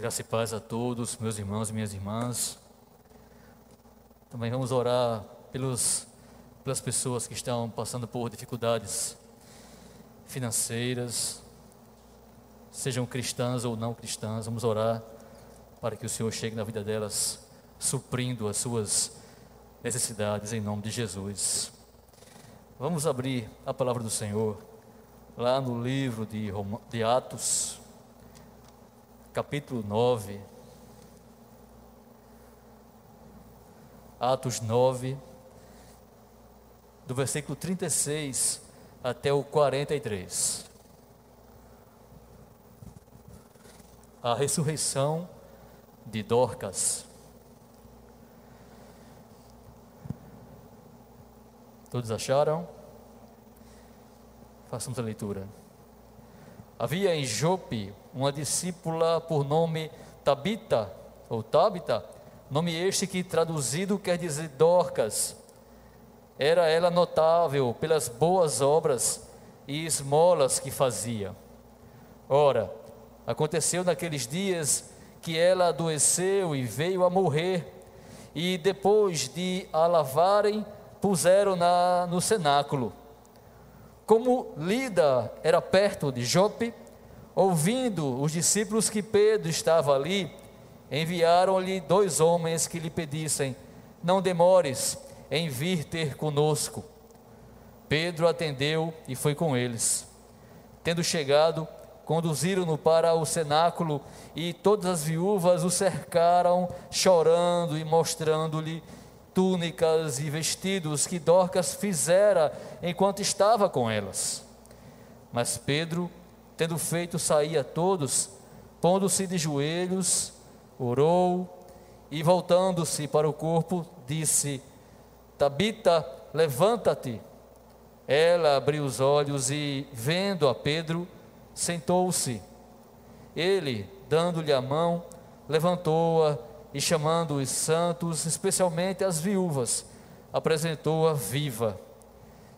Graça e paz a todos, meus irmãos e minhas irmãs. Também vamos orar pelos, pelas pessoas que estão passando por dificuldades financeiras, sejam cristãs ou não cristãs. Vamos orar para que o Senhor chegue na vida delas, suprindo as suas necessidades em nome de Jesus. Vamos abrir a palavra do Senhor lá no livro de, de Atos capítulo 9. Atos 9, do versículo 36 até o 43. A ressurreição de Dorcas. Todos acharam? Façamos a leitura. Havia em Jope uma discípula por nome Tabita, ou Tabita, nome este que traduzido quer dizer Dorcas. Era ela notável pelas boas obras e esmolas que fazia. Ora, aconteceu naqueles dias que ela adoeceu e veio a morrer, e depois de a lavarem, puseram-na no cenáculo. Como Lida era perto de Jope, ouvindo os discípulos que Pedro estava ali, enviaram-lhe dois homens que lhe pedissem: Não demores em vir ter conosco. Pedro atendeu e foi com eles. Tendo chegado, conduziram-no para o cenáculo e todas as viúvas o cercaram, chorando e mostrando-lhe túnicas e vestidos que Dorcas fizera enquanto estava com elas. Mas Pedro, tendo feito sair a todos, pondo-se de joelhos, orou e voltando-se para o corpo, disse: Tabita, levanta-te. Ela abriu os olhos e, vendo a Pedro, sentou-se. Ele, dando-lhe a mão, levantou-a e chamando os santos, especialmente as viúvas, apresentou-a viva.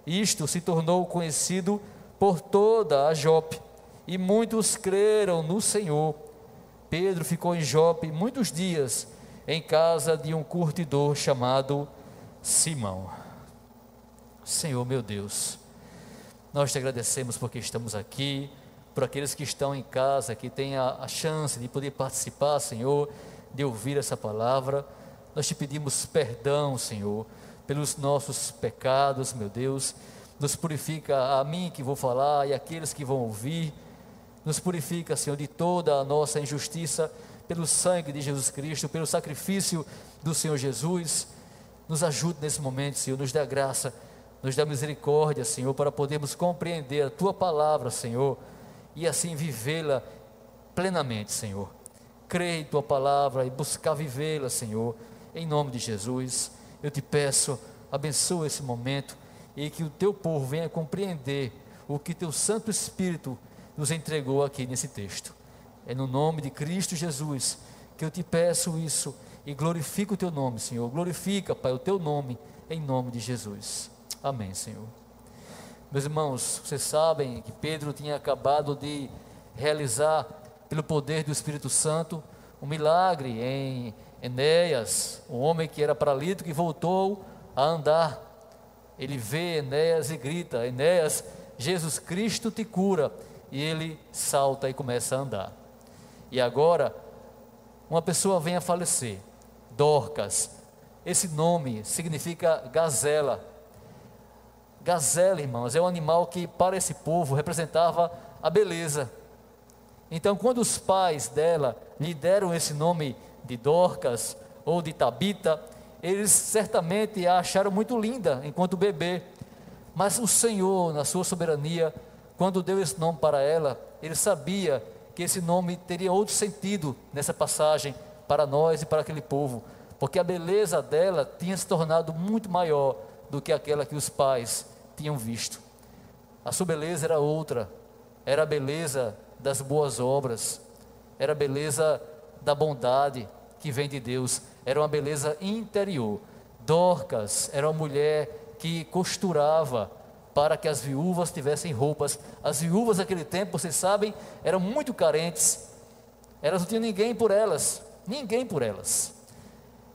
Isto se tornou conhecido por toda a Jope, e muitos creram no Senhor. Pedro ficou em Jope muitos dias, em casa de um curtidor chamado Simão. Senhor meu Deus, nós te agradecemos porque estamos aqui, por aqueles que estão em casa, que têm a, a chance de poder participar, Senhor de ouvir essa palavra. Nós te pedimos perdão, Senhor, pelos nossos pecados, meu Deus. Nos purifica a mim que vou falar e aqueles que vão ouvir. Nos purifica, Senhor, de toda a nossa injustiça, pelo sangue de Jesus Cristo, pelo sacrifício do Senhor Jesus. Nos ajude nesse momento, Senhor, nos dá graça, nos dá misericórdia, Senhor, para podermos compreender a tua palavra, Senhor, e assim vivê-la plenamente, Senhor crer em tua palavra e buscar vivê-la, Senhor, em nome de Jesus. Eu te peço, abençoa esse momento e que o teu povo venha compreender o que teu Santo Espírito nos entregou aqui nesse texto. É no nome de Cristo Jesus que eu te peço isso e glorifico o teu nome, Senhor. Glorifica, Pai, o teu nome em nome de Jesus. Amém, Senhor. Meus irmãos, vocês sabem que Pedro tinha acabado de realizar pelo poder do Espírito Santo, um milagre em Enéas, um homem que era paralítico e voltou a andar. Ele vê Enéas e grita: Enéas, Jesus Cristo te cura. E ele salta e começa a andar. E agora, uma pessoa vem a falecer, Dorcas. Esse nome significa gazela. Gazela, irmãos, é um animal que para esse povo representava a beleza então, quando os pais dela lhe deram esse nome de Dorcas ou de Tabita, eles certamente a acharam muito linda enquanto bebê. Mas o Senhor, na sua soberania, quando deu esse nome para ela, ele sabia que esse nome teria outro sentido nessa passagem para nós e para aquele povo, porque a beleza dela tinha se tornado muito maior do que aquela que os pais tinham visto. A sua beleza era outra, era a beleza das boas obras, era a beleza da bondade que vem de Deus, era uma beleza interior. Dorcas era uma mulher que costurava para que as viúvas tivessem roupas. As viúvas daquele tempo, vocês sabem, eram muito carentes. Elas não tinham ninguém por elas, ninguém por elas.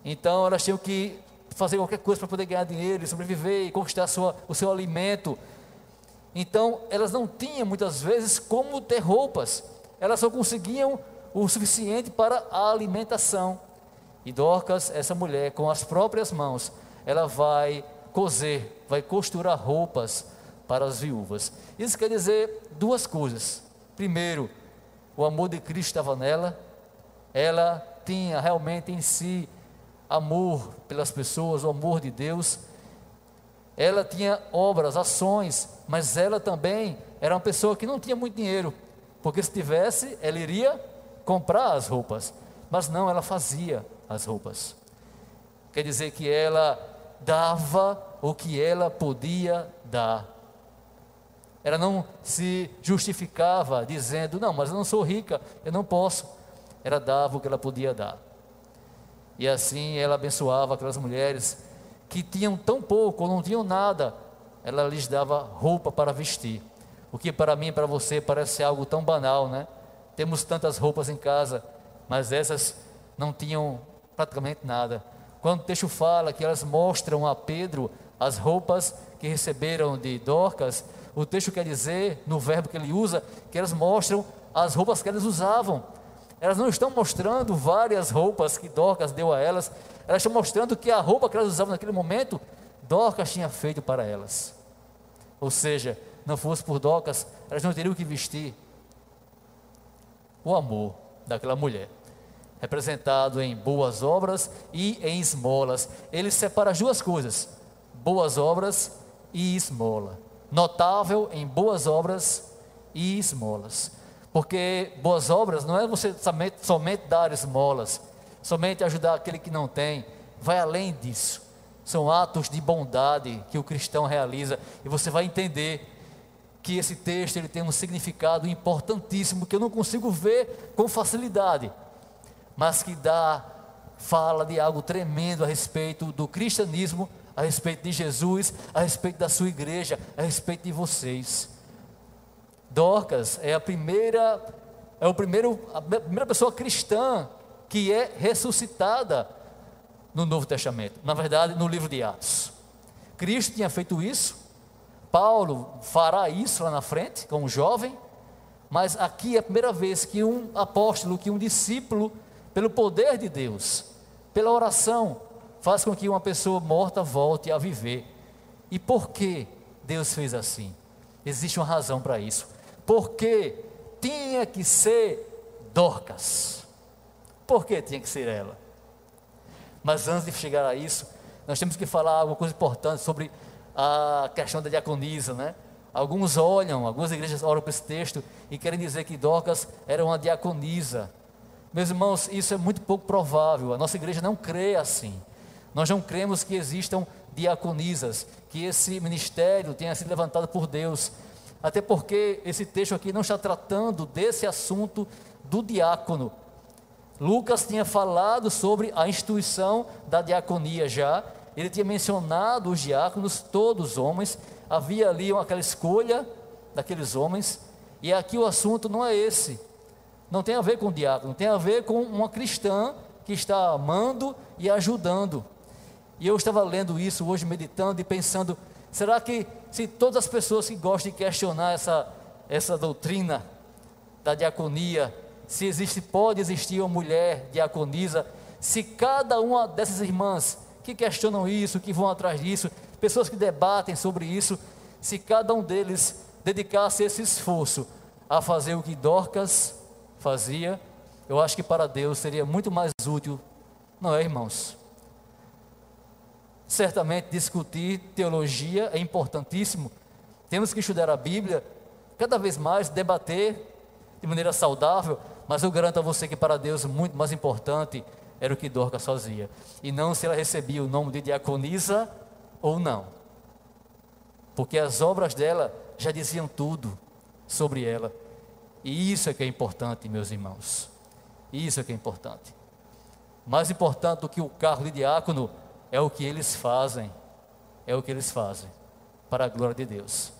Então elas tinham que fazer qualquer coisa para poder ganhar dinheiro, sobreviver e conquistar sua, o seu alimento. Então elas não tinham muitas vezes como ter roupas, elas só conseguiam o suficiente para a alimentação. E Dorcas, essa mulher, com as próprias mãos, ela vai coser, vai costurar roupas para as viúvas. Isso quer dizer duas coisas. Primeiro, o amor de Cristo estava nela, ela tinha realmente em si amor pelas pessoas, o amor de Deus. Ela tinha obras, ações, mas ela também era uma pessoa que não tinha muito dinheiro, porque se tivesse, ela iria comprar as roupas, mas não, ela fazia as roupas. Quer dizer que ela dava o que ela podia dar. Ela não se justificava dizendo, não, mas eu não sou rica, eu não posso. Ela dava o que ela podia dar. E assim ela abençoava aquelas mulheres que tinham tão pouco ou não tinham nada, ela lhes dava roupa para vestir. O que para mim e para você parece algo tão banal, né? Temos tantas roupas em casa, mas essas não tinham praticamente nada. Quando o texto fala que elas mostram a Pedro as roupas que receberam de Dorcas, o texto quer dizer, no verbo que ele usa, que elas mostram as roupas que elas usavam. Elas não estão mostrando várias roupas que Dorcas deu a elas, elas estão mostrando que a roupa que elas usavam naquele momento, Dorcas tinha feito para elas. Ou seja, não fosse por Dorcas, elas não teriam que vestir. O amor daquela mulher, representado em boas obras e em esmolas. Ele separa as duas coisas: boas obras e esmola. Notável em boas obras e esmolas. Porque boas obras não é você somente, somente dar esmolas, somente ajudar aquele que não tem, vai além disso. São atos de bondade que o cristão realiza e você vai entender que esse texto ele tem um significado importantíssimo que eu não consigo ver com facilidade, mas que dá fala de algo tremendo a respeito do cristianismo, a respeito de Jesus, a respeito da sua igreja, a respeito de vocês. Dorcas é a primeira, é o primeiro, a primeira pessoa cristã que é ressuscitada no Novo Testamento. Na verdade, no livro de Atos. Cristo tinha feito isso. Paulo fará isso lá na frente, como jovem. Mas aqui é a primeira vez que um apóstolo, que um discípulo, pelo poder de Deus, pela oração, faz com que uma pessoa morta volte a viver. E por que Deus fez assim? Existe uma razão para isso porque tinha que ser Dorcas. Por que tinha que ser ela? Mas antes de chegar a isso, nós temos que falar alguma coisa importante sobre a questão da diaconisa, né? Alguns olham, algumas igrejas olham para esse texto e querem dizer que Dorcas era uma diaconisa. Meus irmãos, isso é muito pouco provável. A nossa igreja não crê assim. Nós não cremos que existam diaconisas, que esse ministério tenha sido levantado por Deus. Até porque esse texto aqui não está tratando desse assunto do diácono. Lucas tinha falado sobre a instituição da diaconia já, ele tinha mencionado os diáconos, todos homens, havia ali aquela escolha daqueles homens, e aqui o assunto não é esse, não tem a ver com o diácono, tem a ver com uma cristã que está amando e ajudando. E eu estava lendo isso hoje, meditando e pensando, será que se todas as pessoas que gostam de questionar essa, essa doutrina da diaconia, se existe, pode existir uma mulher diaconisa, se cada uma dessas irmãs que questionam isso, que vão atrás disso, pessoas que debatem sobre isso, se cada um deles dedicasse esse esforço a fazer o que Dorcas fazia, eu acho que para Deus seria muito mais útil, não é, irmãos? Certamente discutir teologia é importantíssimo. Temos que estudar a Bíblia, cada vez mais debater de maneira saudável, mas eu garanto a você que para Deus muito mais importante era o que Dorcas fazia, e não se ela recebia o nome de diaconisa ou não. Porque as obras dela já diziam tudo sobre ela. E isso é que é importante, meus irmãos. Isso é que é importante. Mais importante do que o carro de diácono é o que eles fazem, é o que eles fazem, para a glória de Deus.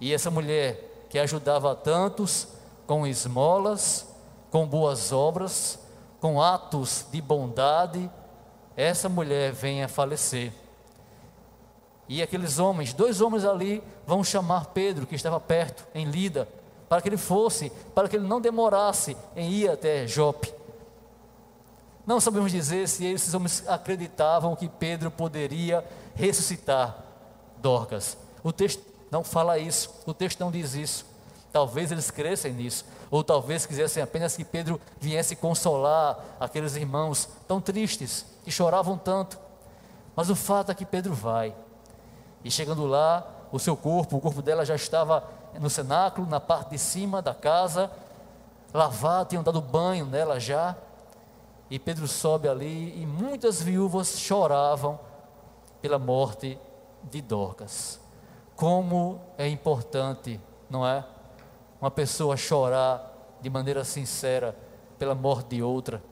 E essa mulher que ajudava tantos com esmolas, com boas obras, com atos de bondade, essa mulher venha a falecer. E aqueles homens, dois homens ali, vão chamar Pedro, que estava perto, em Lida, para que ele fosse, para que ele não demorasse em ir até Jope. Não sabemos dizer se esses homens acreditavam que Pedro poderia ressuscitar Dorcas. O texto não fala isso, o texto não diz isso. Talvez eles crescem nisso, ou talvez quisessem apenas que Pedro viesse consolar aqueles irmãos tão tristes, que choravam tanto. Mas o fato é que Pedro vai. E chegando lá, o seu corpo, o corpo dela já estava no cenáculo, na parte de cima da casa, lavado, tinham dado banho nela já. E Pedro sobe ali e muitas viúvas choravam pela morte de Dorcas. Como é importante, não é? Uma pessoa chorar de maneira sincera pela morte de outra.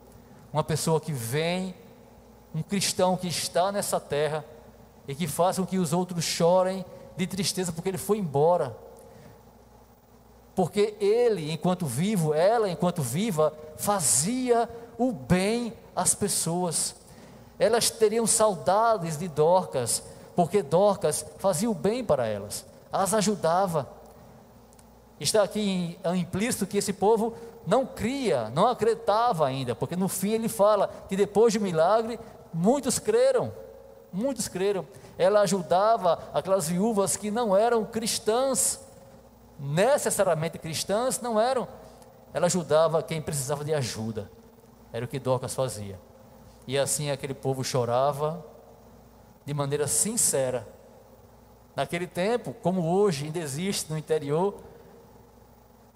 Uma pessoa que vem, um cristão que está nessa terra e que faz com que os outros chorem de tristeza porque ele foi embora. Porque ele, enquanto vivo, ela, enquanto viva, fazia o bem às pessoas. Elas teriam saudades de Dorcas, porque Dorcas fazia o bem para elas, as ajudava. Está aqui implícito que esse povo não cria, não acreditava ainda, porque no fim ele fala que depois do milagre, muitos creram, muitos creram. Ela ajudava aquelas viúvas que não eram cristãs, necessariamente cristãs, não eram. Ela ajudava quem precisava de ajuda. Era o que Dorcas fazia. E assim aquele povo chorava de maneira sincera. Naquele tempo, como hoje ainda existe no interior,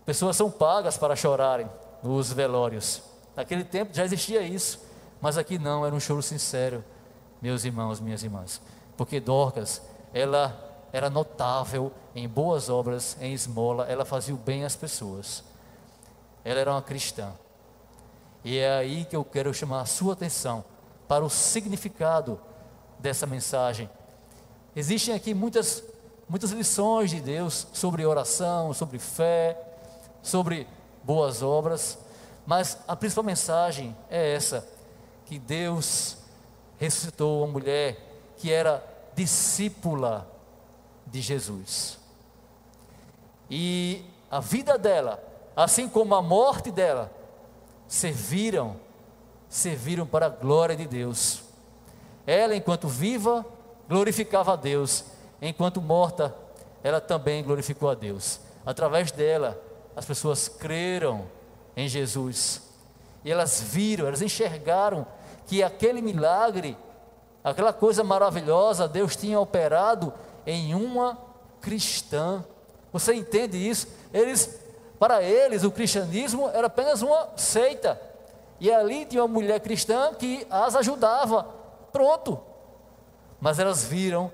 pessoas são pagas para chorarem nos velórios. Naquele tempo já existia isso, mas aqui não, era um choro sincero, meus irmãos, minhas irmãs. Porque Dorcas, ela era notável em boas obras, em esmola, ela fazia o bem às pessoas. Ela era uma cristã. E é aí que eu quero chamar a sua atenção para o significado dessa mensagem. Existem aqui muitas, muitas lições de Deus sobre oração, sobre fé, sobre boas obras, mas a principal mensagem é essa: que Deus ressuscitou uma mulher que era discípula de Jesus. E a vida dela, assim como a morte dela, serviram, serviram para a glória de Deus. Ela, enquanto viva, glorificava a Deus, enquanto morta, ela também glorificou a Deus. Através dela, as pessoas creram em Jesus. E elas viram, elas enxergaram que aquele milagre, aquela coisa maravilhosa, Deus tinha operado em uma cristã. Você entende isso? Eles para eles, o cristianismo era apenas uma seita. E ali tinha uma mulher cristã que as ajudava. Pronto. Mas elas viram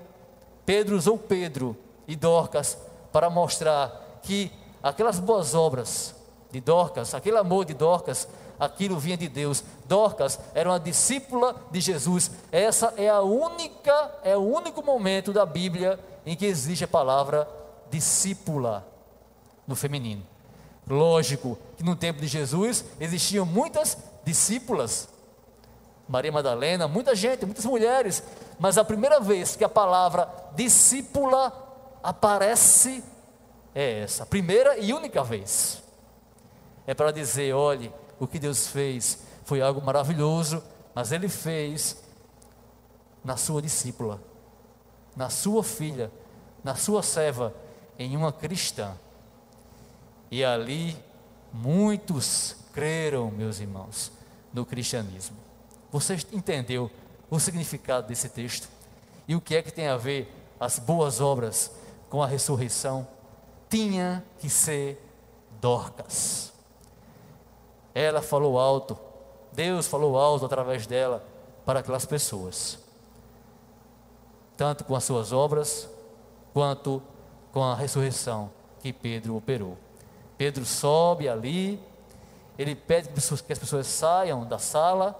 Pedro usou Pedro e Dorcas para mostrar que aquelas boas obras de Dorcas, aquele amor de Dorcas, aquilo vinha de Deus. Dorcas era uma discípula de Jesus. Essa é a única, é o único momento da Bíblia em que existe a palavra discípula no feminino. Lógico que no tempo de Jesus existiam muitas discípulas, Maria Madalena, muita gente, muitas mulheres, mas a primeira vez que a palavra discípula aparece é essa, primeira e única vez. É para dizer: olhe, o que Deus fez foi algo maravilhoso, mas Ele fez na sua discípula, na sua filha, na sua serva, em uma cristã. E ali muitos creram, meus irmãos, no cristianismo. Você entendeu o significado desse texto? E o que é que tem a ver as boas obras com a ressurreição? Tinha que ser Dorcas. Ela falou alto, Deus falou alto através dela para aquelas pessoas, tanto com as suas obras, quanto com a ressurreição que Pedro operou. Pedro sobe ali, ele pede que as pessoas saiam da sala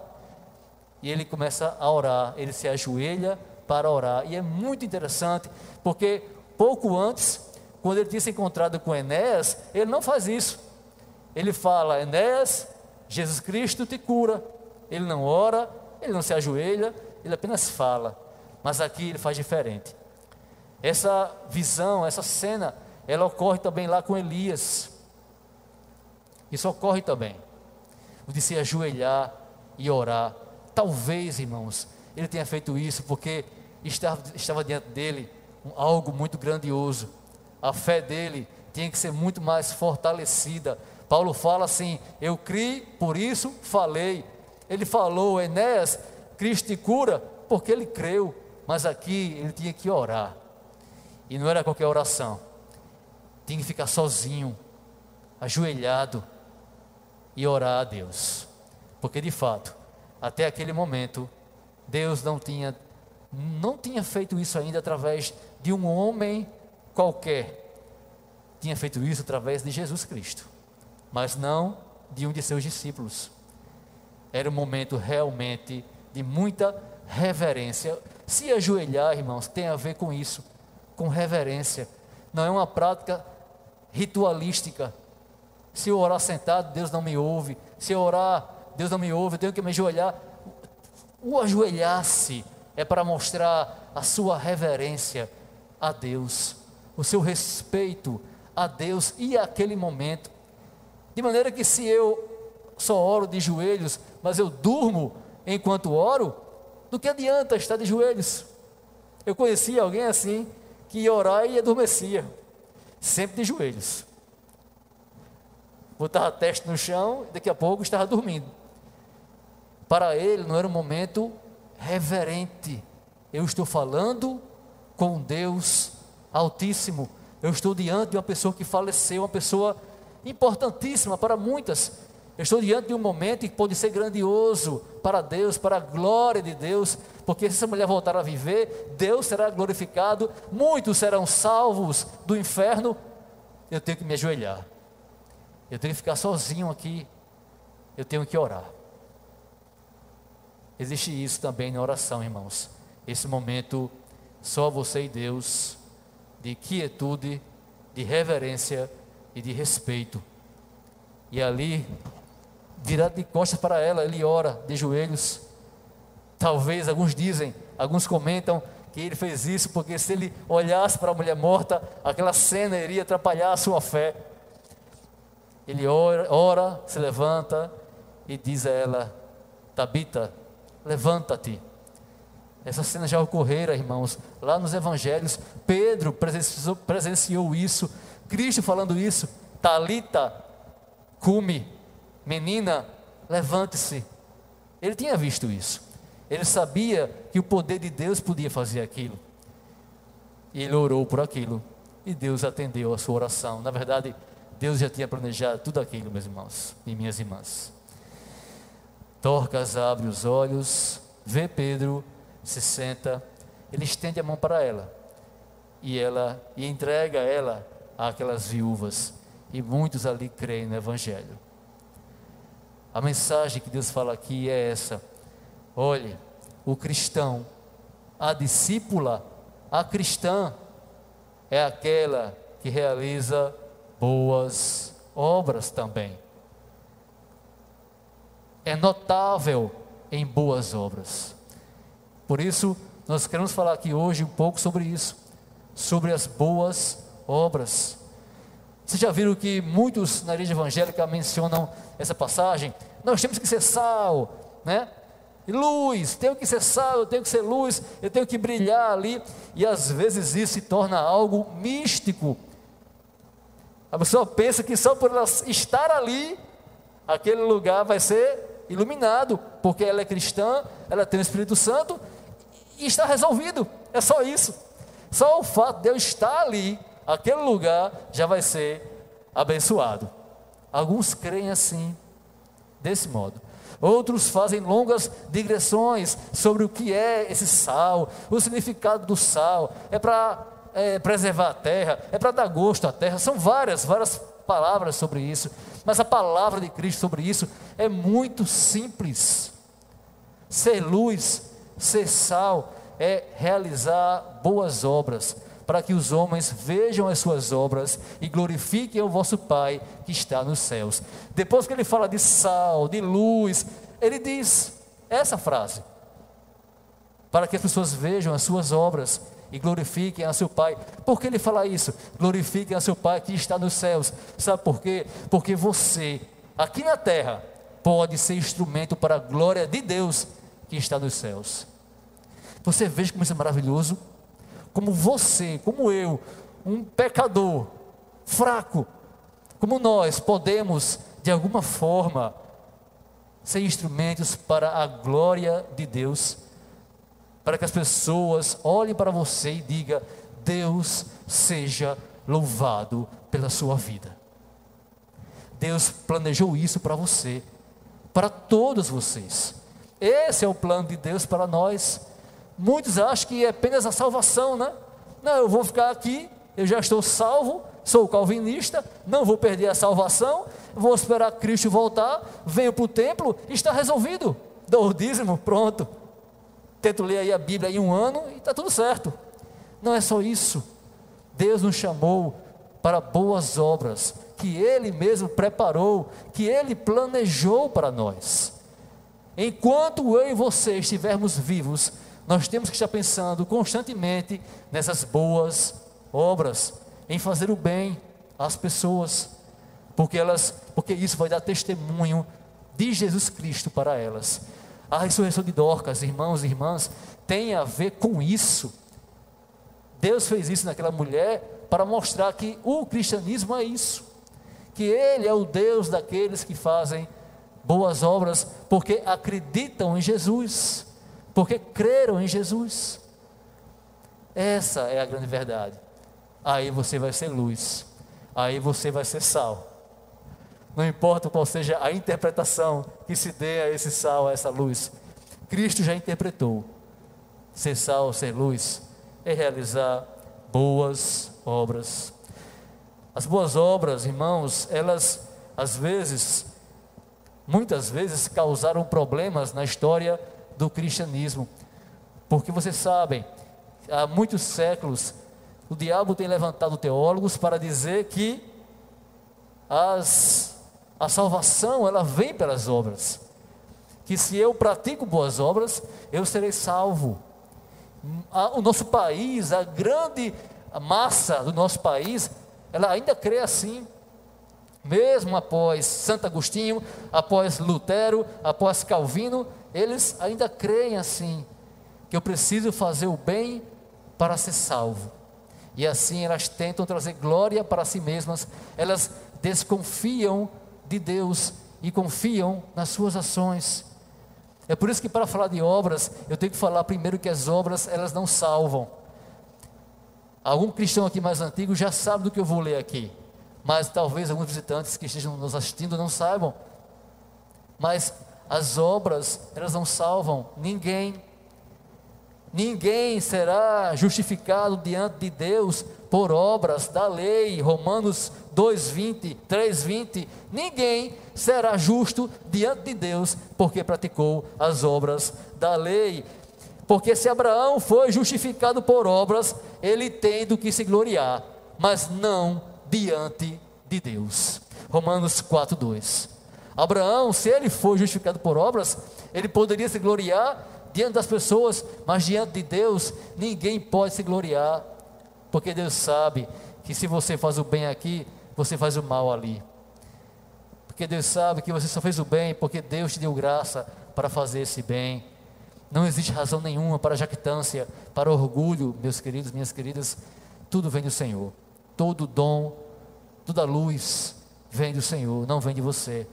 e ele começa a orar, ele se ajoelha para orar. E é muito interessante, porque pouco antes, quando ele tinha se encontrado com Enéas, ele não faz isso. Ele fala: Enéas, Jesus Cristo te cura. Ele não ora, ele não se ajoelha, ele apenas fala. Mas aqui ele faz diferente. Essa visão, essa cena, ela ocorre também lá com Elias. Isso ocorre também. O de se ajoelhar e orar. Talvez, irmãos, ele tenha feito isso porque estava, estava diante dele algo muito grandioso. A fé dele tinha que ser muito mais fortalecida. Paulo fala assim: Eu criei, por isso falei. Ele falou, Enéas, Cristo te cura, porque ele creu. Mas aqui ele tinha que orar. E não era qualquer oração. Tinha que ficar sozinho, ajoelhado e orar a Deus. Porque de fato, até aquele momento, Deus não tinha não tinha feito isso ainda através de um homem qualquer. Tinha feito isso através de Jesus Cristo, mas não de um de seus discípulos. Era um momento realmente de muita reverência. Se ajoelhar, irmãos, tem a ver com isso, com reverência. Não é uma prática ritualística. Se eu orar sentado, Deus não me ouve. Se eu orar, Deus não me ouve, eu tenho que me ajoelhar. O ajoelhar-se é para mostrar a sua reverência a Deus, o seu respeito a Deus e aquele momento. De maneira que se eu só oro de joelhos, mas eu durmo enquanto oro, do que adianta estar de joelhos? Eu conheci alguém assim, que ia orar e adormecia, sempre de joelhos. Botava a testa no chão e daqui a pouco estava dormindo. Para ele não era um momento reverente. Eu estou falando com Deus Altíssimo. Eu estou diante de uma pessoa que faleceu, uma pessoa importantíssima para muitas. Eu estou diante de um momento que pode ser grandioso para Deus, para a glória de Deus, porque se essa mulher voltar a viver, Deus será glorificado, muitos serão salvos do inferno. Eu tenho que me ajoelhar, eu tenho que ficar sozinho aqui, eu tenho que orar. Existe isso também na oração, irmãos. Esse momento só você e Deus, de quietude, de reverência e de respeito. E ali, virado de costas para ela, ele ora de joelhos. Talvez alguns dizem, alguns comentam que ele fez isso porque se ele olhasse para a mulher morta, aquela cena iria atrapalhar a sua fé. Ele ora, ora se levanta e diz a ela: Tabita, levanta-te. Essa cena já ocorrera, irmãos, lá nos evangelhos. Pedro presenciou, presenciou isso. Cristo falando isso. Talita, cume, menina, levante-se. Ele tinha visto isso. Ele sabia que o poder de Deus podia fazer aquilo. E ele orou por aquilo. E Deus atendeu a sua oração. Na verdade, Deus já tinha planejado tudo aquilo, meus irmãos e minhas irmãs. Dorcas abre os olhos, vê Pedro, se senta, ele estende a mão para ela e ela e entrega ela àquelas viúvas e muitos ali creem no evangelho. A mensagem que Deus fala aqui é essa: olhe, o cristão, a discípula, a cristã é aquela que realiza boas obras também é notável em boas obras. Por isso, nós queremos falar aqui hoje um pouco sobre isso, sobre as boas obras. Vocês já viram que muitos na igreja evangélica mencionam essa passagem? Nós temos que ser sal, né? E luz, tenho que ser sal, eu tenho que ser luz, eu tenho que brilhar ali, e às vezes isso se torna algo místico. A pessoa pensa que só por ela estar ali, aquele lugar vai ser iluminado, porque ela é cristã, ela tem o Espírito Santo e está resolvido. É só isso. Só o fato de eu estar ali, aquele lugar, já vai ser abençoado. Alguns creem assim, desse modo. Outros fazem longas digressões sobre o que é esse sal, o significado do sal. É para é, preservar a terra, é para dar gosto à terra. São várias, várias palavras sobre isso. Mas a palavra de Cristo sobre isso é muito simples. Ser luz, ser sal, é realizar boas obras para que os homens vejam as suas obras e glorifiquem o vosso Pai que está nos céus. Depois que ele fala de sal, de luz, ele diz essa frase: para que as pessoas vejam as suas obras e glorifiquem a seu Pai. Por que ele fala isso? Glorifiquem a seu Pai que está nos céus. Sabe por quê? Porque você, aqui na terra, pode ser instrumento para a glória de Deus que está nos céus. Você veja como isso é maravilhoso? Como você, como eu, um pecador, fraco, como nós podemos, de alguma forma, ser instrumentos para a glória de Deus, para que as pessoas olhem para você e digam: Deus seja louvado pela sua vida. Deus planejou isso para você, para todos vocês. Esse é o plano de Deus para nós. Muitos acham que é apenas a salvação, né? Não, eu vou ficar aqui, eu já estou salvo, sou calvinista, não vou perder a salvação, vou esperar Cristo voltar, venho para o templo está resolvido. Dou o dízimo, pronto. Tento ler aí a Bíblia em um ano e está tudo certo. Não é só isso. Deus nos chamou para boas obras que Ele mesmo preparou, que Ele planejou para nós. Enquanto eu e você estivermos vivos, nós temos que estar pensando constantemente nessas boas obras, em fazer o bem às pessoas, porque elas, porque isso vai dar testemunho de Jesus Cristo para elas. A ressurreição de Dorcas, irmãos e irmãs, tem a ver com isso. Deus fez isso naquela mulher para mostrar que o cristianismo é isso, que Ele é o Deus daqueles que fazem boas obras porque acreditam em Jesus, porque creram em Jesus. Essa é a grande verdade. Aí você vai ser luz, aí você vai ser sal. Não importa qual seja a interpretação que se dê a esse sal, a essa luz, Cristo já interpretou. Ser sal, ser luz, é realizar boas obras. As boas obras, irmãos, elas às vezes muitas vezes causaram problemas na história do cristianismo. Porque vocês sabem, há muitos séculos, o diabo tem levantado teólogos para dizer que as, a salvação ela vem pelas obras. Que se eu pratico boas obras, eu serei salvo. O nosso país, a grande massa do nosso país, ela ainda crê assim mesmo após Santo Agostinho, após Lutero, após Calvino, eles ainda creem assim, que eu preciso fazer o bem para ser salvo. E assim elas tentam trazer glória para si mesmas, elas desconfiam de Deus e confiam nas suas ações. É por isso que para falar de obras, eu tenho que falar primeiro que as obras elas não salvam. Algum cristão aqui mais antigo já sabe do que eu vou ler aqui mas talvez alguns visitantes que estejam nos assistindo não saibam. Mas as obras, elas não salvam ninguém. Ninguém será justificado diante de Deus por obras da lei, Romanos 2:20, 3:20. Ninguém será justo diante de Deus porque praticou as obras da lei. Porque se Abraão foi justificado por obras, ele tem do que se gloriar, mas não diante de Deus. Romanos 4:2. Abraão, se ele foi justificado por obras, ele poderia se gloriar diante das pessoas, mas diante de Deus, ninguém pode se gloriar, porque Deus sabe que se você faz o bem aqui, você faz o mal ali. Porque Deus sabe que você só fez o bem porque Deus te deu graça para fazer esse bem. Não existe razão nenhuma para jactância, para orgulho, meus queridos, minhas queridas. Tudo vem do Senhor. Todo dom, toda luz vem do Senhor, não vem de você.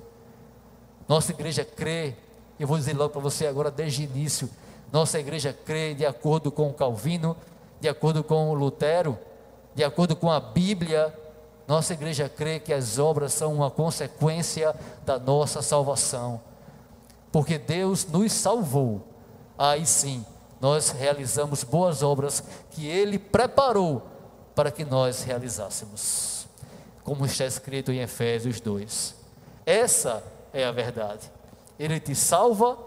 Nossa igreja crê, eu vou dizer logo para você agora desde o início, nossa igreja crê de acordo com Calvino, de acordo com Lutero, de acordo com a Bíblia, nossa igreja crê que as obras são uma consequência da nossa salvação. Porque Deus nos salvou. Aí sim, nós realizamos boas obras que Ele preparou para que nós realizássemos, como está escrito em Efésios 2. Essa é a verdade. Ele te salva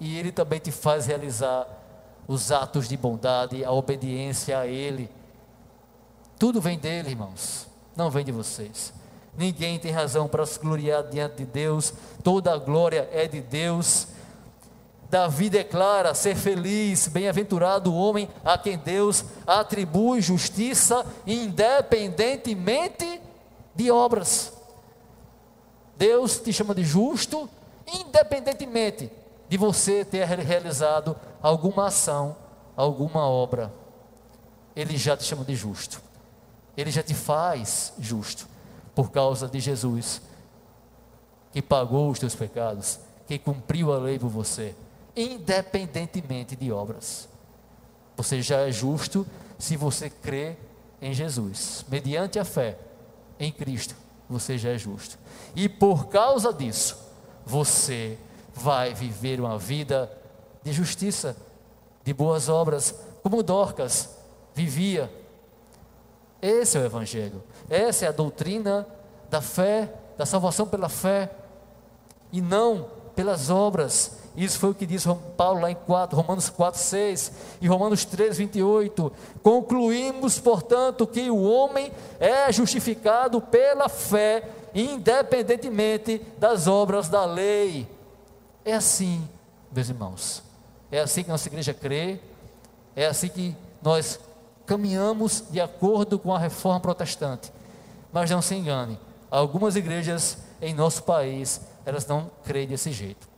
e ele também te faz realizar os atos de bondade, a obediência a Ele. Tudo vem dele, irmãos, não vem de vocês. Ninguém tem razão para se gloriar diante de Deus, toda a glória é de Deus. Davi declara ser feliz, bem-aventurado o homem a quem Deus atribui justiça, independentemente de obras. Deus te chama de justo, independentemente de você ter realizado alguma ação, alguma obra. Ele já te chama de justo. Ele já te faz justo por causa de Jesus, que pagou os teus pecados, que cumpriu a lei por você, independentemente de obras. Você já é justo se você crê em Jesus, mediante a fé em Cristo, você já é justo. E por causa disso, você vai viver uma vida de justiça, de boas obras, como Dorcas vivia. Esse é o Evangelho, essa é a doutrina da fé, da salvação pela fé, e não pelas obras. Isso foi o que diz Paulo lá em 4, Romanos 4, 6 e Romanos 3, 28. Concluímos, portanto, que o homem é justificado pela fé, independentemente das obras da lei. É assim, meus irmãos. É assim que nossa igreja crê, é assim que nós caminhamos de acordo com a reforma protestante. Mas não se engane, algumas igrejas em nosso país, elas não creem desse jeito.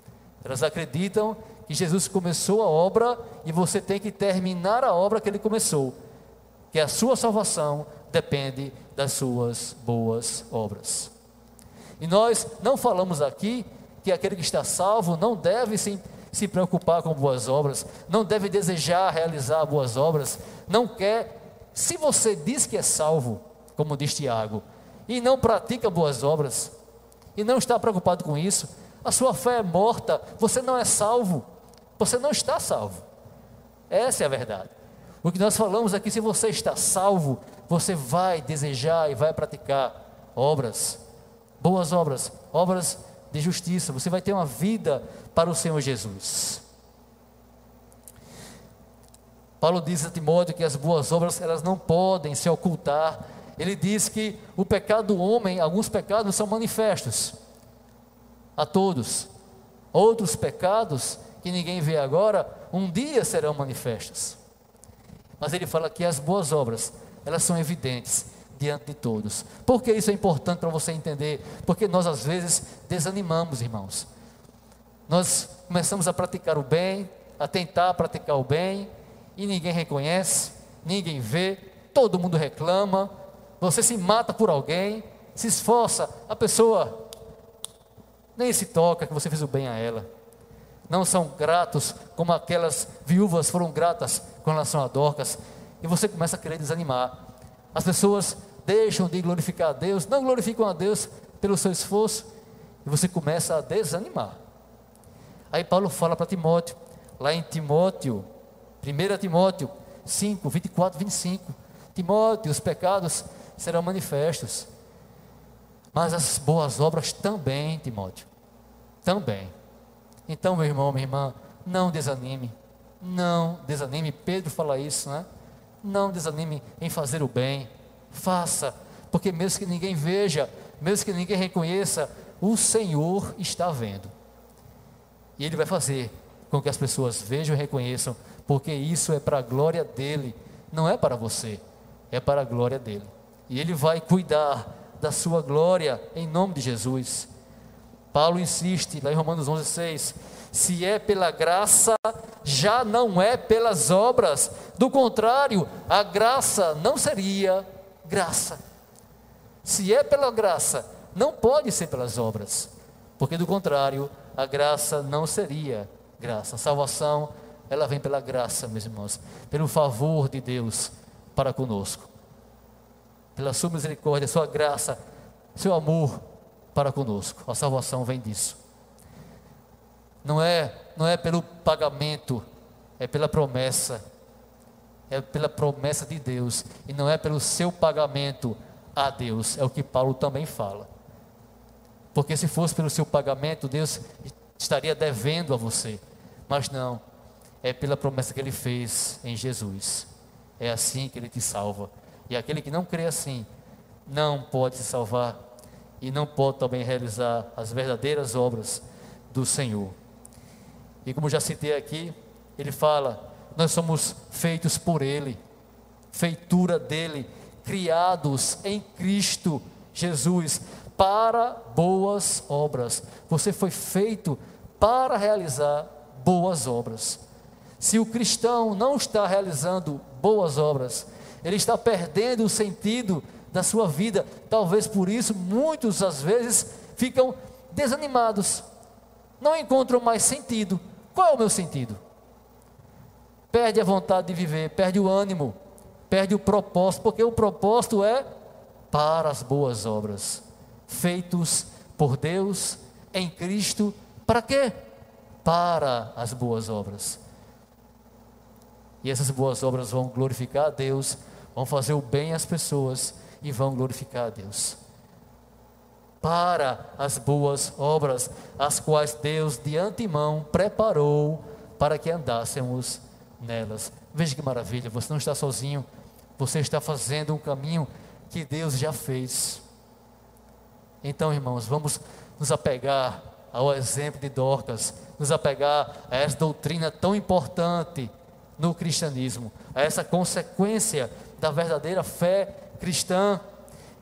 Elas acreditam que Jesus começou a obra e você tem que terminar a obra que ele começou. Que a sua salvação depende das suas boas obras. E nós não falamos aqui que aquele que está salvo não deve se, se preocupar com boas obras, não deve desejar realizar boas obras, não quer. Se você diz que é salvo, como diz Tiago, e não pratica boas obras, e não está preocupado com isso, a sua fé é morta, você não é salvo, você não está salvo. Essa é a verdade. O que nós falamos aqui, se você está salvo, você vai desejar e vai praticar obras, boas obras, obras de justiça, você vai ter uma vida para o Senhor Jesus. Paulo diz a Timóteo que as boas obras elas não podem se ocultar. Ele diz que o pecado do homem, alguns pecados são manifestos a todos. Outros pecados que ninguém vê agora, um dia serão manifestos. Mas ele fala que as boas obras, elas são evidentes diante de todos. Por que isso é importante para você entender? Porque nós às vezes desanimamos, irmãos. Nós começamos a praticar o bem, a tentar praticar o bem, e ninguém reconhece, ninguém vê, todo mundo reclama. Você se mata por alguém, se esforça, a pessoa nem se toca que você fez o bem a ela. Não são gratos como aquelas viúvas foram gratas com relação a Dorcas, e você começa a querer desanimar. As pessoas deixam de glorificar a Deus, não glorificam a Deus pelo seu esforço, e você começa a desanimar. Aí Paulo fala para Timóteo, lá em Timóteo, 1 Timóteo 5, 24, 25: Timóteo, os pecados serão manifestos, mas as boas obras também, Timóteo, também. Então, meu irmão, minha irmã, não desanime, não desanime. Pedro fala isso, né? Não desanime em fazer o bem faça, porque mesmo que ninguém veja, mesmo que ninguém reconheça, o Senhor está vendo. E Ele vai fazer com que as pessoas vejam e reconheçam, porque isso é para a glória dEle, não é para você, é para a glória dEle. E Ele vai cuidar da sua glória em nome de Jesus. Paulo insiste lá em Romanos 11,6: se é pela graça, já não é pelas obras, do contrário, a graça não seria graça. Se é pela graça, não pode ser pelas obras, porque do contrário, a graça não seria graça. A salvação, ela vem pela graça, meus irmãos, pelo favor de Deus para conosco, pela sua misericórdia, sua graça, seu amor para conosco. A salvação vem disso. Não é, não é pelo pagamento, é pela promessa é pela promessa de Deus e não é pelo seu pagamento a Deus, é o que Paulo também fala. Porque se fosse pelo seu pagamento, Deus estaria devendo a você, mas não, é pela promessa que ele fez em Jesus. É assim que ele te salva. E aquele que não crê assim, não pode se salvar e não pode também realizar as verdadeiras obras do Senhor. E como já citei aqui, ele fala: nós somos feitos por Ele, feitura dele, criados em Cristo Jesus para boas obras. Você foi feito para realizar boas obras. Se o cristão não está realizando boas obras, ele está perdendo o sentido da sua vida. Talvez por isso muitos às vezes ficam desanimados, não encontram mais sentido. Qual é o meu sentido? Perde a vontade de viver, perde o ânimo, perde o propósito, porque o propósito é para as boas obras, feitos por Deus em Cristo, para quê? Para as boas obras. E essas boas obras vão glorificar a Deus, vão fazer o bem às pessoas e vão glorificar a Deus. Para as boas obras, as quais Deus de antemão preparou para que andássemos nelas. Veja que maravilha, você não está sozinho, você está fazendo um caminho que Deus já fez. Então, irmãos, vamos nos apegar ao exemplo de Dorcas, nos apegar a essa doutrina tão importante no cristianismo, a essa consequência da verdadeira fé cristã.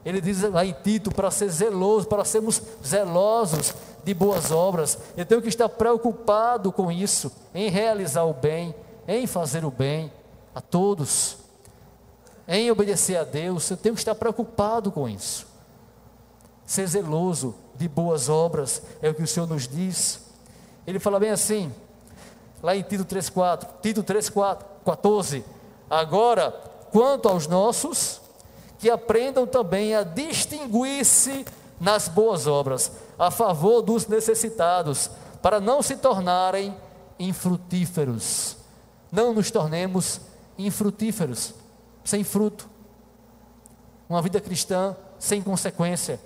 Ele diz lá em Tito para ser zeloso, para sermos zelosos de boas obras. Eu tenho que estar preocupado com isso, em realizar o bem, em fazer o bem a todos, em obedecer a Deus. Eu tenho que estar preocupado com isso. Ser zeloso de boas obras é o que o Senhor nos diz. Ele fala bem assim: lá em Tito 3,4, Tito 3,4, 14. Agora, quanto aos nossos, que aprendam também a distinguir-se nas boas obras, a favor dos necessitados, para não se tornarem infrutíferos. Não nos tornemos infrutíferos, sem fruto. Uma vida cristã sem consequência,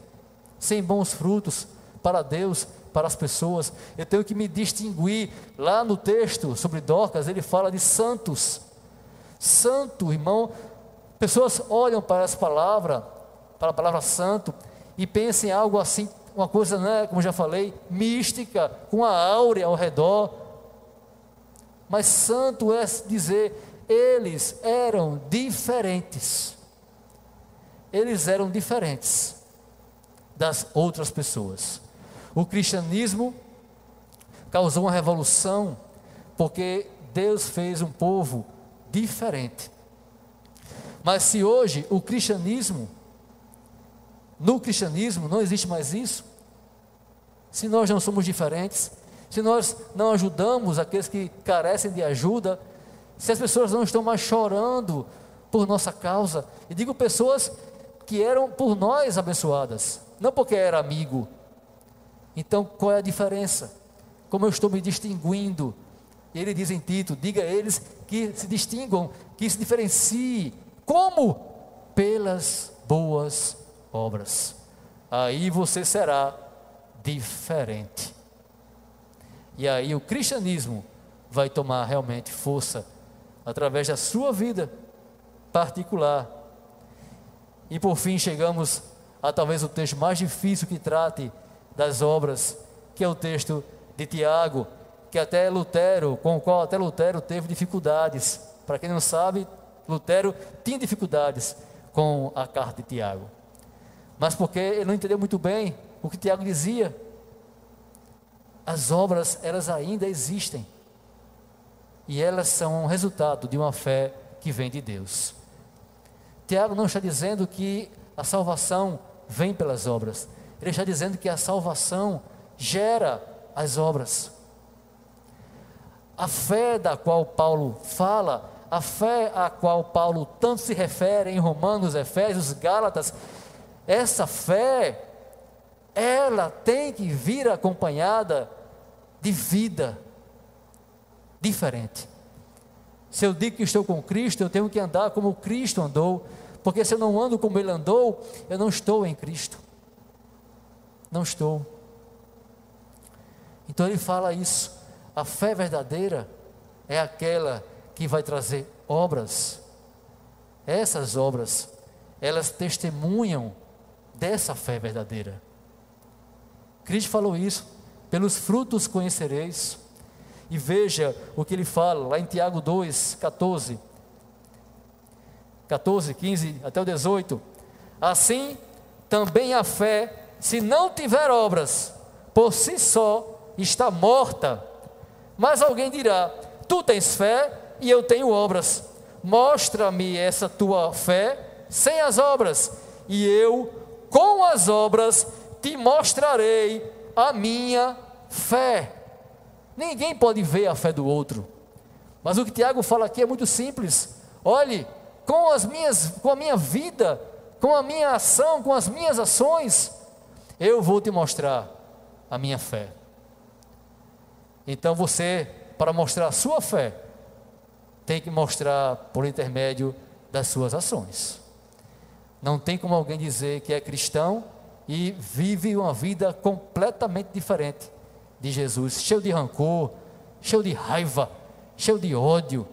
sem bons frutos para Deus, para as pessoas. Eu tenho que me distinguir. Lá no texto sobre Dorcas, ele fala de santos. Santo, irmão. Pessoas olham para essa palavra, para a palavra santo, e pensam em algo assim, uma coisa, né, como já falei, mística, com a áurea ao redor. Mas santo é dizer, eles eram diferentes. Eles eram diferentes das outras pessoas. O cristianismo causou uma revolução porque Deus fez um povo diferente. Mas se hoje o cristianismo, no cristianismo não existe mais isso, se nós não somos diferentes, se nós não ajudamos aqueles que carecem de ajuda, se as pessoas não estão mais chorando por nossa causa, e digo pessoas que eram por nós abençoadas, não porque era amigo, então, qual é a diferença? Como eu estou me distinguindo? Ele diz em Tito: diga a eles que se distinguam, que se diferenciem. Como? Pelas boas obras. Aí você será diferente. E aí o cristianismo vai tomar realmente força através da sua vida particular. E por fim chegamos a talvez o texto mais difícil que trate das obras, que é o texto de Tiago, que até Lutero, com o qual até Lutero teve dificuldades. Para quem não sabe, Lutero tinha dificuldades com a carta de Tiago. Mas porque ele não entendeu muito bem o que Tiago dizia. As obras, elas ainda existem. E elas são resultado de uma fé que vem de Deus. Tiago não está dizendo que a salvação vem pelas obras. Ele está dizendo que a salvação gera as obras. A fé da qual Paulo fala, a fé a qual Paulo tanto se refere em Romanos, Efésios, Gálatas, essa fé, ela tem que vir acompanhada de vida diferente. Se eu digo que estou com Cristo, eu tenho que andar como Cristo andou, porque se eu não ando como Ele andou, eu não estou em Cristo. Não estou. Então ele fala isso. A fé verdadeira é aquela que vai trazer obras. Essas obras elas testemunham dessa fé verdadeira. Cristo falou isso: pelos frutos conhecereis. E veja o que ele fala lá em Tiago 2, 14. 14, 15 até o 18. Assim, também a fé, se não tiver obras, por si só está morta. Mas alguém dirá: Tu tens fé e eu tenho obras. Mostra-me essa tua fé sem as obras, e eu, com as obras, te mostrarei a minha fé. Ninguém pode ver a fé do outro. Mas o que Tiago fala aqui é muito simples. Olhe, com as minhas, com a minha vida, com a minha ação, com as minhas ações, eu vou te mostrar a minha fé. Então você, para mostrar a sua fé, tem que mostrar por intermédio das suas ações. Não tem como alguém dizer que é cristão e vive uma vida completamente diferente de Jesus, cheio de rancor, cheio de raiva, cheio de ódio.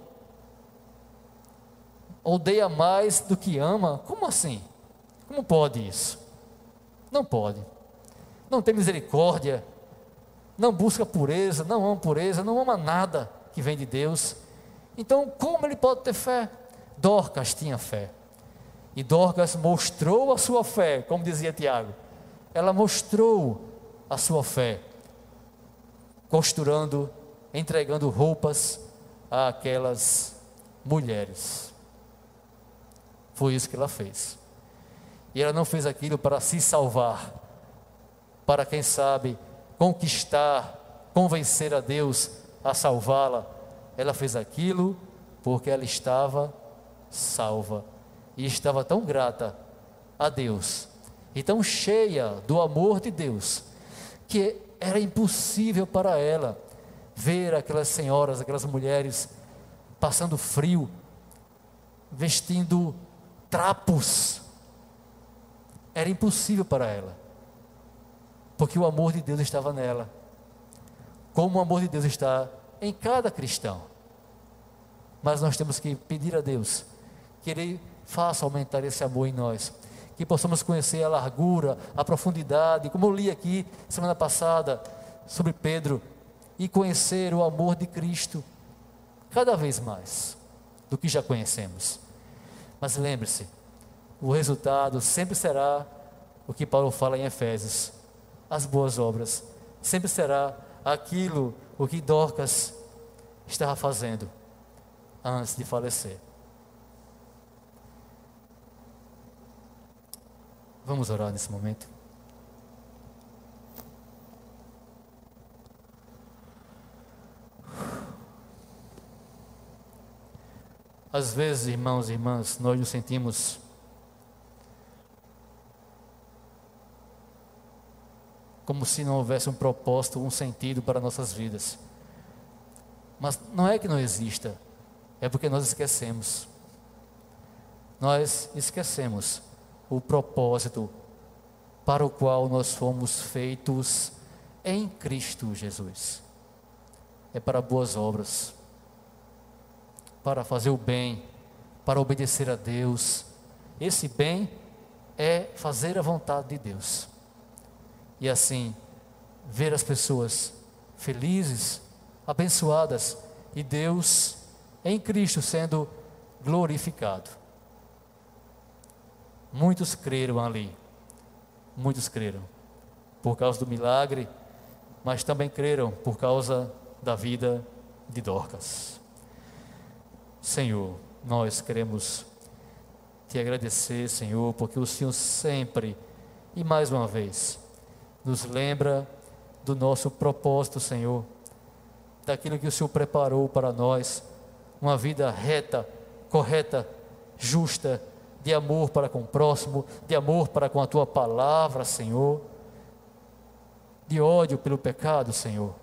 Odeia mais do que ama? Como assim? Como pode isso? Não pode. Não tem misericórdia, não busca pureza, não ama pureza, não ama nada que vem de Deus. Então, como ele pode ter fé? Dorcas tinha fé. E Dorcas mostrou a sua fé, como dizia Tiago. Ela mostrou a sua fé, costurando, entregando roupas àquelas mulheres. Foi isso que ela fez. E ela não fez aquilo para se salvar, para quem sabe conquistar, convencer a Deus a salvá-la. Ela fez aquilo porque ela estava salva e estava tão grata a Deus e tão cheia do amor de Deus que era impossível para ela ver aquelas senhoras, aquelas mulheres passando frio, vestindo trapos. Era impossível para ela, porque o amor de Deus estava nela, como o amor de Deus está em cada cristão. Mas nós temos que pedir a Deus que Ele faça aumentar esse amor em nós, que possamos conhecer a largura, a profundidade, como eu li aqui semana passada sobre Pedro, e conhecer o amor de Cristo cada vez mais do que já conhecemos. Mas lembre-se, o resultado sempre será o que Paulo fala em Efésios: as boas obras. Sempre será aquilo o que Dorcas estava fazendo antes de falecer. Vamos orar nesse momento. Às vezes, irmãos e irmãs, nós nos sentimos como se não houvesse um propósito, um sentido para nossas vidas. Mas não é que não exista, é porque nós esquecemos. Nós esquecemos o propósito para o qual nós fomos feitos em Cristo Jesus. É para boas obras, para fazer o bem, para obedecer a Deus. Esse bem é fazer a vontade de Deus. E assim, ver as pessoas felizes, abençoadas e Deus em Cristo sendo glorificado. Muitos creram ali, muitos creram por causa do milagre, mas também creram por causa da vida de Dorcas. Senhor, nós queremos te agradecer, Senhor, porque o Senhor sempre e mais uma vez nos lembra do nosso propósito, Senhor, daquilo que o Senhor preparou para nós, uma vida reta, correta, justa, de amor para com o próximo, de amor para com a tua palavra, Senhor, de ódio pelo pecado, Senhor.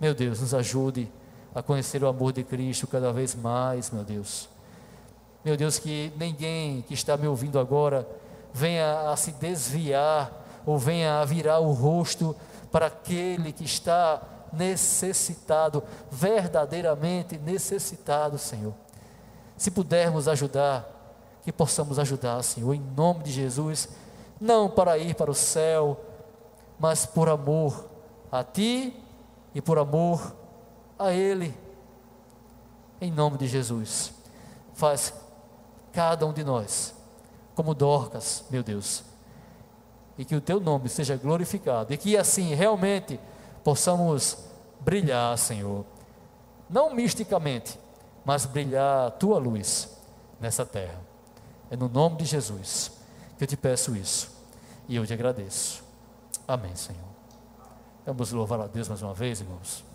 Meu Deus, nos ajude a conhecer o amor de Cristo cada vez mais, meu Deus. Meu Deus, que ninguém que está me ouvindo agora venha a se desviar ou venha a virar o rosto para aquele que está necessitado, verdadeiramente necessitado, Senhor. Se pudermos ajudar, que possamos ajudar, Senhor, em nome de Jesus, não para ir para o céu, mas por amor a Ti e por amor a Ele. Em nome de Jesus, faz cada um de nós como Dorcas, meu Deus, e que o Teu nome seja glorificado, e que assim realmente possamos brilhar, Senhor, não misticamente, mas brilhar a Tua luz nessa terra. É no nome de Jesus que eu te peço isso, e eu te agradeço. Amém, Senhor. Vamos louvar a Deus mais uma vez, irmãos.